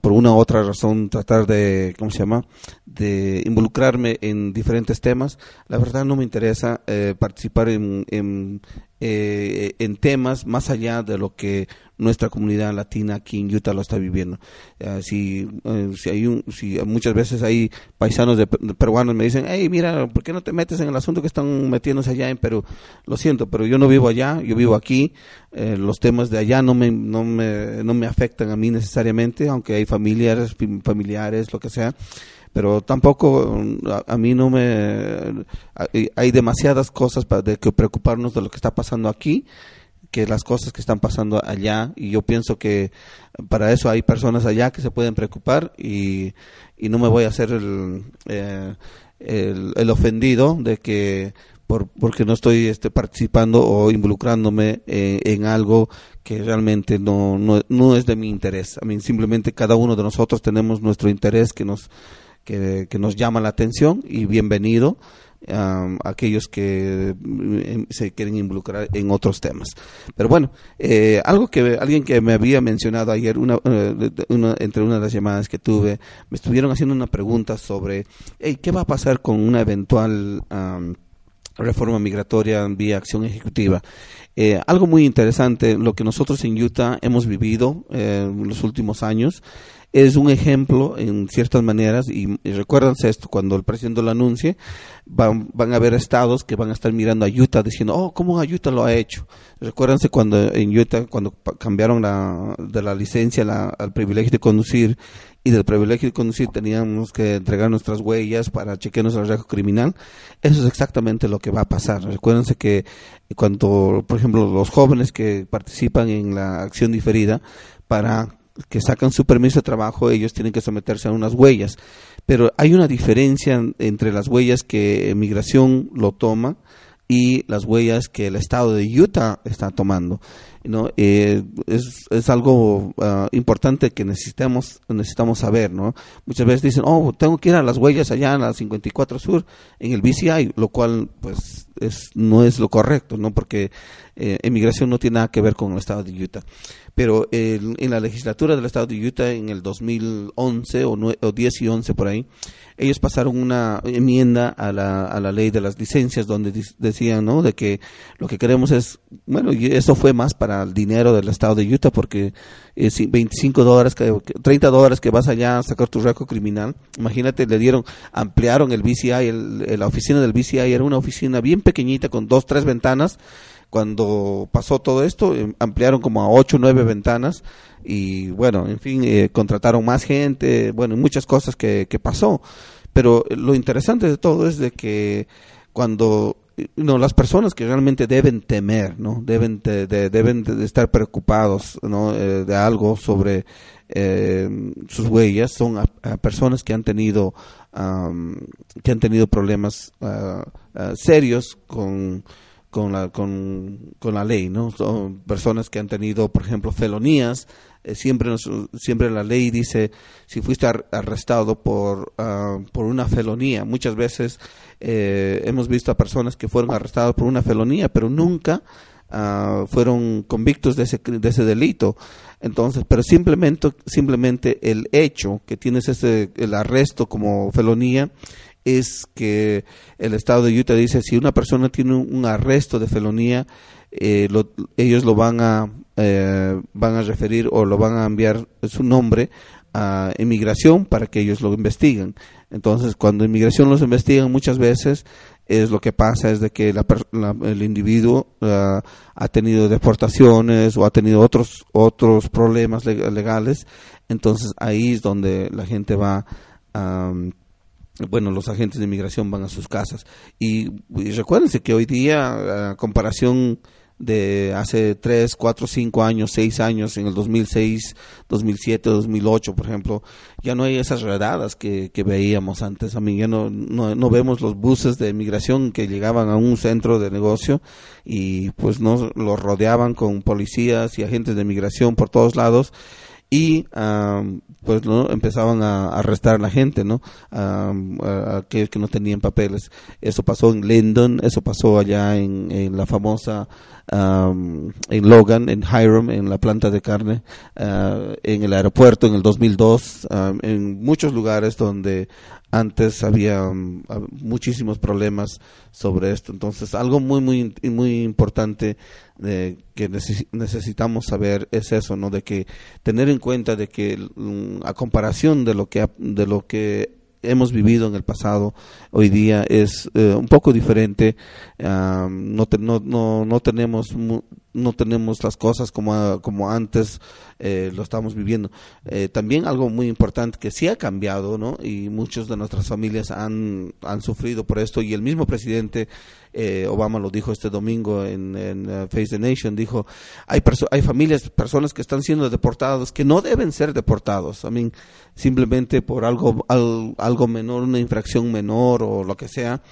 por una u otra razón tratar de, ¿cómo se llama? De involucrarme en diferentes temas. La verdad no me interesa participar en, en, eh, en temas más allá de lo que nuestra comunidad latina aquí en Utah lo está viviendo. Eh, si, eh, si hay un, si muchas veces hay paisanos de, de peruanos me dicen, hey, mira, ¿por qué no te metes en el asunto que están metiéndose allá en Perú? Lo siento, pero yo no vivo allá, yo vivo aquí. Eh, los temas de allá no me, no me, no me afectan a mí necesariamente, aunque hay familiares, fam- familiares, lo que sea pero tampoco mm, a, a mí no me hay- demasiadas cosas para de que preocuparnos de lo que está pasando aquí que las cosas que están pasando allá y yo pienso que para eso hay personas allá que se pueden preocupar y, y no me voy a hacer el, eh, el, el ofendido de que por, porque no estoy este, participando o involucrándome eh, en algo que realmente no, no, no es de mi interés. A mí simplemente cada uno de nosotros tenemos nuestro interés que nos, que, nos llama la atención y bienvenido um, aquellos que mm, se quieren involucrar en otros temas. Pero bueno, eh, algo que alguien que me había mencionado ayer, una, eh, una- entre una de las llamadas que tuve, me estuvieron haciendo una pregunta sobre, ¿qué va a pasar con una eventual um, reforma migratoria vía acción ejecutiva? Eh, algo muy interesante, lo que nosotros en Utah hemos vivido eh, en los últimos años, es un ejemplo en ciertas maneras y, y recuérdense esto cuando el presidente lo anuncie van, van a haber estados que van a estar mirando a Utah diciendo oh cómo Utah lo ha hecho recuérdense cuando en Utah cuando cambiaron la, de la licencia la- al privilegio de conducir y del privilegio de conducir teníamos que entregar nuestras huellas para chequearnos el récord criminal, eso es exactamente lo que va a pasar. Recuérdense que cuando, por ejemplo, los jóvenes que participan en la acción diferida para que sacan su permiso de trabajo, ellos tienen que someterse a unas huellas. Pero hay una diferencia entre las huellas que migración lo toma y las huellas que el estado de Utah está tomando. ¿no? Eh, es, es, algo uh, importante que necesitamos, necesitamos saber. ¿no? Muchas veces dicen, oh, tengo que ir a las huellas allá en la 54 Sur, en el BCI, lo cual pues es, no es lo correcto, ¿no? porque eh, emigración no tiene nada que ver con el estado de Utah. Pero el, en la legislatura del estado de Utah en el 2011 o, 9, o 10 y 11 por ahí, ellos pasaron una enmienda a la, a la ley de las licencias donde decían, ¿no? De que lo que queremos es, bueno, y eso fue más para el dinero del estado de Utah porque eh, 25 dólares, 30 dólares que vas allá a sacar tu récord criminal, imagínate, le dieron, ampliaron el BCI, el, la oficina del BCI era una oficina bien pequeñita con dos, tres ventanas, cuando pasó todo esto, ampliaron como a ocho o nueve ventanas y bueno, en fin, eh, contrataron más gente, bueno, muchas cosas que, que pasó. Pero lo interesante de todo es de que cuando no las personas que realmente deben temer no deben de, de deben de estar preocupados no eh, de algo sobre eh, sus huellas son personas que han tenido um, que han tenido problemas uh, uh, serios con con la con, con la ley no son personas que han tenido por ejemplo felonías eh, siempre nos, siempre la ley dice si fuiste ar arrestado por uh, por una felonía. Muchas veces eh, hemos visto a personas que fueron arrestadas por una felonía pero nunca uh, fueron convictos de ese de ese delito. Entonces pero simplemente simplemente el hecho que tienes ese el arresto como felonía es que el estado de Utah dice si una persona tiene un, arresto de felonía eh, lo, ellos lo van a eh, van a referir o lo van a enviar su nombre a inmigración para que ellos lo investiguen. Entonces, cuando inmigración los investigan muchas veces es lo que pasa es de que la, la, el individuo uh, ha tenido deportaciones o ha tenido otros otros problemas legales, entonces ahí es donde la gente va um, bueno, los agentes de inmigración van a sus casas. Y, y recuérdense que hoy día, a comparación de hace 3, 4, 5 años, 6 años, en el 2006, 2007, 2008, por ejemplo, ya no hay esas redadas que, veíamos antes. A mí ya no, no, no, vemos los buses de migración que llegaban a un centro de negocio y pues no los rodeaban con policías y agentes de migración por todos lados y um, pues no empezaban a, arrestar a la gente no um, a, aquellos que no tenían papeles. Eso pasó en Linden eso pasó allá en, en la famosa um, en Logan en Hiram en la planta de carne uh, en el aeropuerto en el 2002 en muchos lugares donde antes había muchísimos problemas sobre esto. Entonces algo muy muy muy importante que neces necesitamos saber es eso no de que tener en cuenta de que um, a comparación de lo que de lo que hemos vivido en el pasado hoy día es eh, un poco diferente um, no, te, no, no, no tenemos no tenemos las cosas como, como antes eh, lo estamos viviendo. Eh, también algo muy importante que sí ha cambiado, ¿no? Y muchas de nuestras familias han, han sufrido por esto y el mismo presidente eh, Obama lo dijo este domingo en, uh, Face the Nation, dijo, hay, hay familias, personas que están siendo deportados que no deben ser deportados, I mean, simplemente por algo, al, algo menor, una infracción menor o lo que sea,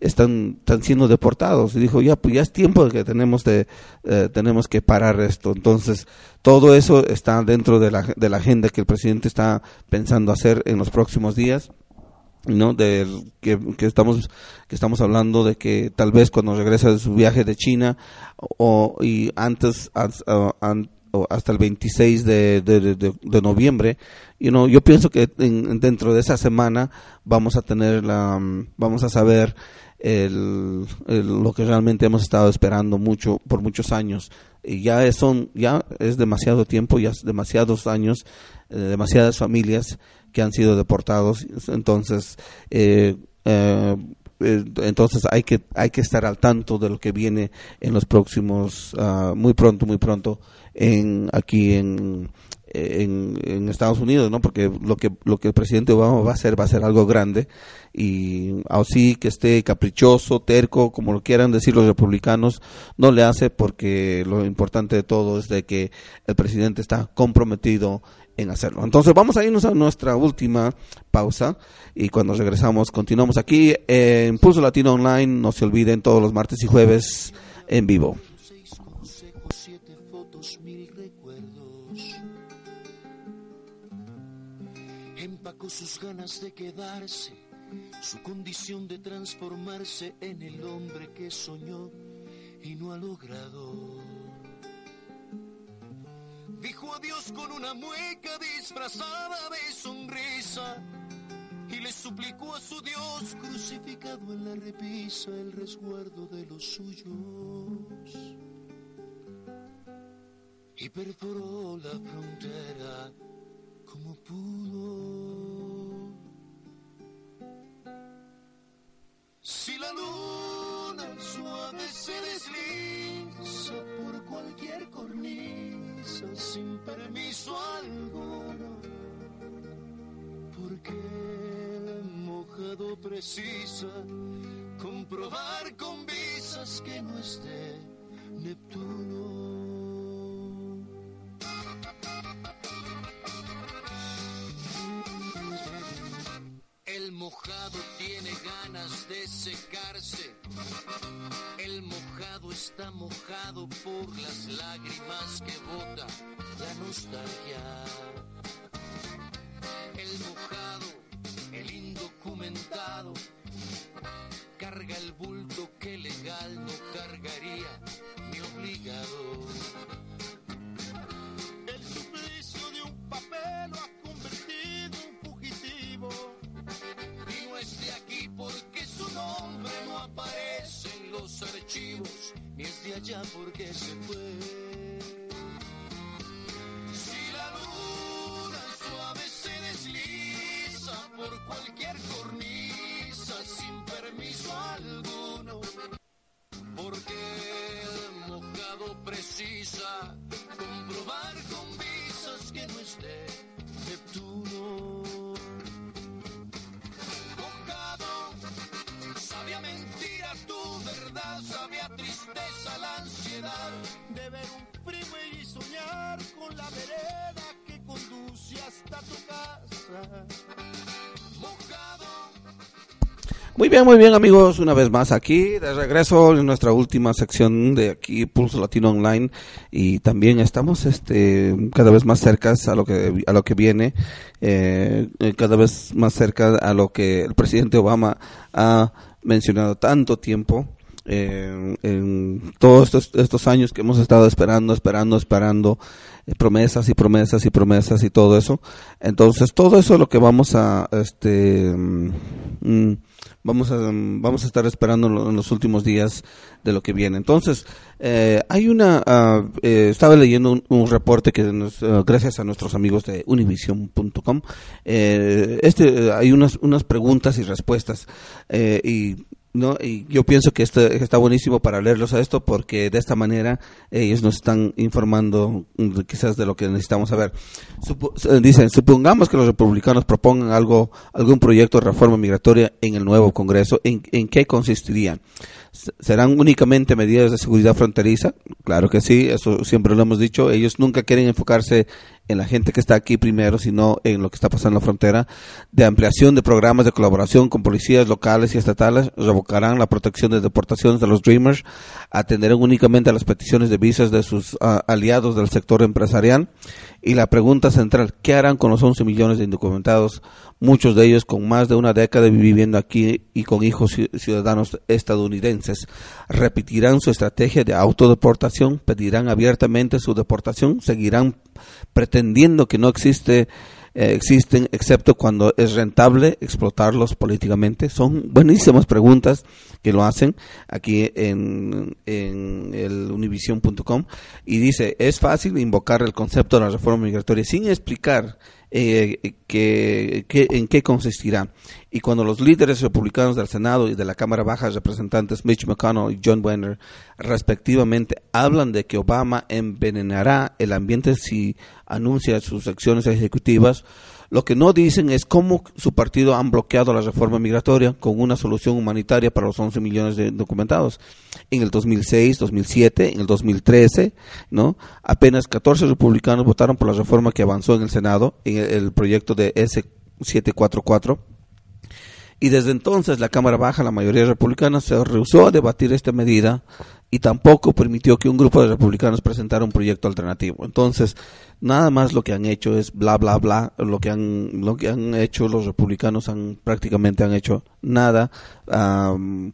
están, están siendo deportados. Y dijo, ya, pues ya es tiempo de que tenemos, de, eh, tenemos que parar esto. Entonces, todo eso está dentro de la, de la agenda que el presidente está pensando hacer en los próximos días no de que, que, estamos que estamos hablando de que tal vez cuando regresa de su viaje de China o y antes hasta el 26 de, de, de, de noviembre you know, yo pienso que en, dentro de esa semana vamos a tener la vamos a saber el, lo que realmente hemos estado esperando mucho por muchos años y ya es, son ya es demasiado tiempo ya es demasiados años eh, demasiadas familias que han sido deportados. Entonces, eh, eh, eh, entonces hay que hay que estar al tanto de lo que viene en los próximos uh, muy pronto muy pronto en aquí en en, Estados Unidos, ¿no? Porque lo que lo que el presidente Obama va a hacer va a ser algo grande y así que esté caprichoso, terco, como lo quieran decir los republicanos, no le hace porque lo importante de todo es de que el presidente está comprometido en hacerlo. Entonces vamos a irnos a nuestra última pausa y cuando regresamos continuamos aquí en Pulso Latino Online, no se olviden todos los martes y jueves en vivo. Sus ganas de quedarse, su condición de transformarse en el hombre que soñó y no ha logrado. Dijo adiós con una mueca disfrazada de sonrisa y le suplicó a su Dios crucificado en la repisa el resguardo de los suyos y perforó la frontera como pudo. Si la luna suave se desliza por cualquier cornisa sin permiso alguno, porque el mojado precisa comprobar con visas que no esté Neptuno. Mojado tiene ganas de secarse. El mojado está mojado por las lágrimas que bota la nostalgia. El mojado, el indocumentado, carga el bulto que legal no cargaría ni obligado. El suplicio de un papel es aquí porque su nombre no aparece en los archivos, ni es de allá porque se fue. Si la luna suave se desliza por cualquier cornisa sin permiso alguno, porque el mojado precisa comprobar con visas que no esté Neptuno. Tu verdad, sabía tristeza la ansiedad. De ver un freeway y soñar con la vereda que conduce hasta tu casa. Muy bien, muy bien amigos, una vez más aquí, de regreso en nuestra última sección de aquí, Pulso Latino Online, y también estamos este cada vez más cerca a lo que a lo que viene, eh, eh, cada vez más cerca a lo que el presidente Obama ha mencionado tanto tiempo. eh, en todos estos, estos años que hemos estado esperando, esperando, esperando, eh, promesas y promesas y promesas y todo eso. Entonces, todo eso es lo que vamos a, este, mm, vamos a, vamos a estar esperando en lo- en los últimos días de lo que viene. Entonces, eh, hay una, eh, estaba leyendo un, reporte que nos, ah, gracias a nuestros amigos de univision.com, eh, este, hay unas, unas preguntas y respuestas, eh, y no, y yo pienso que esto está buenísimo para leerlos a esto porque de esta manera ellos nos están informando quizás de lo que necesitamos saber. Eh, dicen, supongamos que los republicanos propongan algo, algún proyecto de reforma migratoria en el nuevo Congreso, ¿en, en qué consistirían? ¿Serán únicamente medidas de seguridad fronteriza? Claro que sí, eso siempre lo hemos dicho. Ellos nunca quieren enfocarse en la gente que está aquí primero, sino en lo que está pasando en la frontera, de ampliación de programas de colaboración con policías locales y estatales, revocarán la protección de deportaciones de los Dreamers, atenderán únicamente a las peticiones de visas de sus ah, aliados del sector empresarial. Y la pregunta central, ¿qué harán con los 11 millones de indocumentados, muchos de ellos con más de una década viviendo aquí y con hijos ci- ciudadanos estadounidenses? ¿Repetirán su estrategia de autodeportación? ¿Pedirán abiertamente su deportación? ¿Seguirán pretendiendo que no existe eh, existen excepto cuando es rentable explotarlos políticamente? Son buenísimas preguntas que lo hacen aquí en, en el univision.com y dice, es fácil invocar el concepto de la reforma migratoria sin explicar eh, que, que- en qué consistirá. Y cuando los líderes republicanos del Senado y de la Cámara Baja Representantes, Mitch McConnell y John Boehner, respectivamente, hablan de que Obama envenenará el ambiente si anuncia sus acciones ejecutivas, lo que no dicen es cómo su partido han bloqueado la reforma migratoria con una solución humanitaria para los 11 millones de documentados. En el 2006, 2007, en el 2013, ¿no? Apenas 14 republicanos votaron por la reforma que avanzó en el Senado, en el, el proyecto de S744 y desde entonces la Cámara Baja, la mayoría republicana, se rehusó a debatir esta medida y tampoco permitió que un grupo de republicanos presentara un proyecto alternativo. Entonces, nada más lo que han hecho es bla bla bla, lo que han lo que han hecho los republicanos han prácticamente han hecho nada um,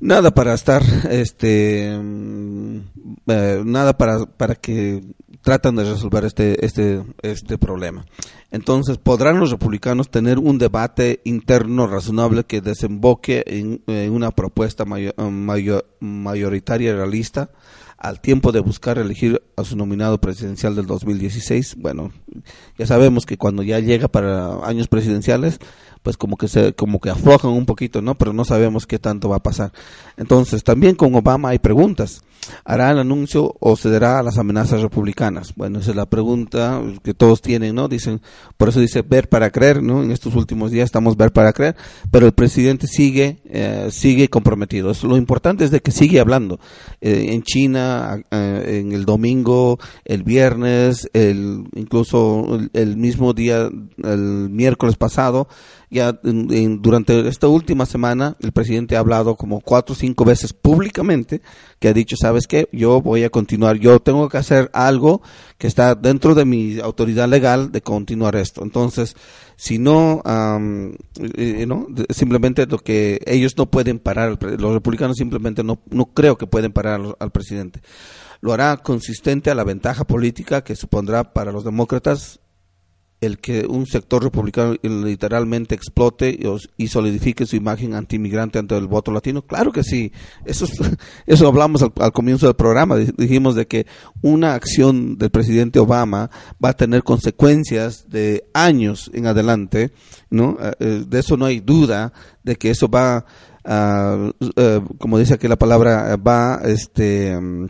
nada para estar este um, eh, nada para para que tratan de resolver este, este, este problema. Entonces, ¿podrán los republicanos tener un debate interno razonable que desemboque en, una propuesta mayor, mayor, mayoritaria realista al tiempo de buscar elegir a su nominado presidencial del 2016? Bueno, ya sabemos que cuando ya llega para años presidenciales, pues como que se como que aflojan un poquito, ¿no? Pero no sabemos qué tanto va a pasar. Entonces, también con Obama hay preguntas. ¿Hará el anuncio o cederá a las amenazas republicanas? Bueno, esa es la pregunta que todos tienen, ¿no? Dicen, por eso dice ver para creer, ¿no? En estos últimos días estamos ver para creer, pero el presidente sigue eh, sigue comprometido. Eso, lo importante es de que sigue hablando. Eh, en China, eh, en el domingo, el viernes, el incluso el, mismo día, el miércoles pasado, ya en, durante esta última semana el presidente ha hablado como cuatro o cinco veces públicamente que ha dicho, sabes qué, yo voy a continuar, yo tengo que hacer algo que está dentro de mi autoridad legal de continuar esto. Entonces, si no, um, ¿no? simplemente lo que ellos no pueden parar, los republicanos simplemente no, no creo que pueden parar al presidente. Lo hará consistente a la ventaja política que supondrá para los demócratas el que un sector republicano literalmente explote y solidifique su imagen antimigrante ante el voto latino? Claro que sí. Eso, [laughs] eso hablamos al, comienzo del programa. Dijimos de que una acción del presidente Obama va a tener consecuencias de años en adelante. ¿no? De eso no hay duda, de que eso va, uh, como dice aquí la palabra, va este, uh,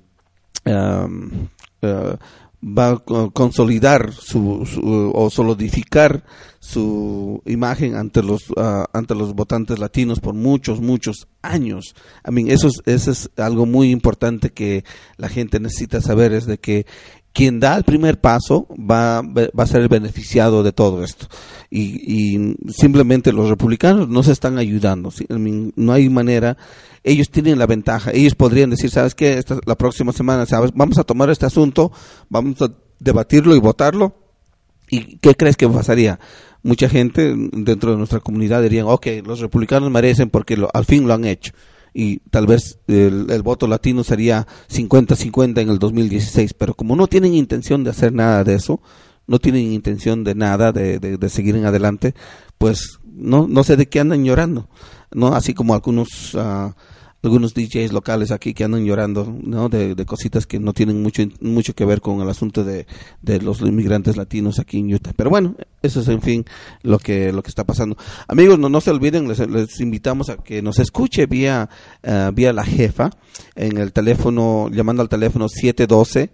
va a consolidar su, su, o solidificar su imagen ante los uh, ante los votantes latinos por muchos muchos años. I mean, eso es, eso es algo muy importante que la gente necesita saber es de que quien da el primer paso va, va a ser el beneficiado de todo esto. Y, y simplemente los republicanos no se están ayudando. No hay manera ellos tienen la ventaja. Ellos podrían decir, ¿sabes qué? Esta, la próxima semana, ¿sabes? Vamos a tomar este asunto, vamos a debatirlo y votarlo. ¿Y qué crees que pasaría? Mucha gente dentro de nuestra comunidad dirían, ok, los republicanos merecen porque lo, al fin lo han hecho. Y tal vez el, el voto latino sería 50-50 en el 2016. Pero como no tienen intención de hacer nada de eso, no tienen intención de nada, de, de, seguir en adelante, pues no, no sé de qué andan llorando. ¿no? Así como algunos... Uh, algunos DJs locales aquí que andan llorando ¿no? de, cositas que no tienen mucho mucho que ver con el asunto de, de, los inmigrantes latinos aquí en Utah. Pero bueno, eso es en fin lo que lo que está pasando. Amigos, no, no se olviden, les, les, invitamos a que nos escuche vía uh, vía la jefa en el teléfono, llamando al teléfono 712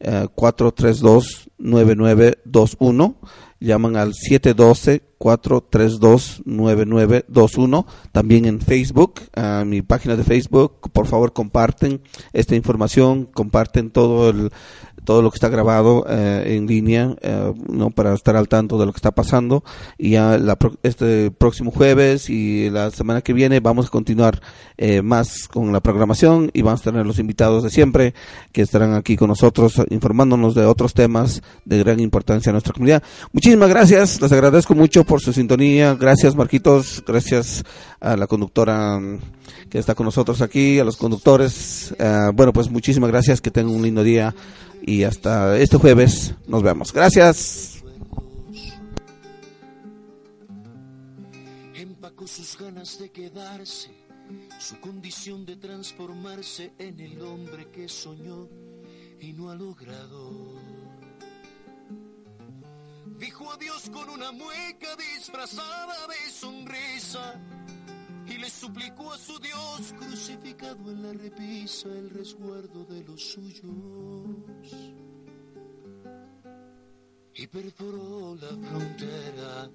uh, 432 9921 llaman al 712-432-9921. También en Facebook, a mi página de Facebook, por favor comparten esta información, comparten todo el, todo lo que está grabado eh, en línea, eh, no para estar al tanto de lo que está pasando. Y ya la, este próximo jueves y la semana que viene vamos a continuar eh, más con la programación y vamos a tener los invitados de siempre que estarán aquí con nosotros informándonos de otros temas de gran importancia a nuestra comunidad. Muchísimas gracias, les agradezco mucho por su sintonía. Gracias Marquitos, gracias a la conductora que está con nosotros aquí, a los conductores. Uh, bueno, pues muchísimas gracias, que tengan un lindo día y hasta este jueves nos vemos. Gracias. Empacó sus ganas de quedarse, su condición de transformarse en el hombre que soñó y no ha logrado. Dijo adiós con una mueca disfrazada de sonrisa y le suplicó a su Dios crucificado en la repisa el resguardo de los suyos. Y perforó la frontera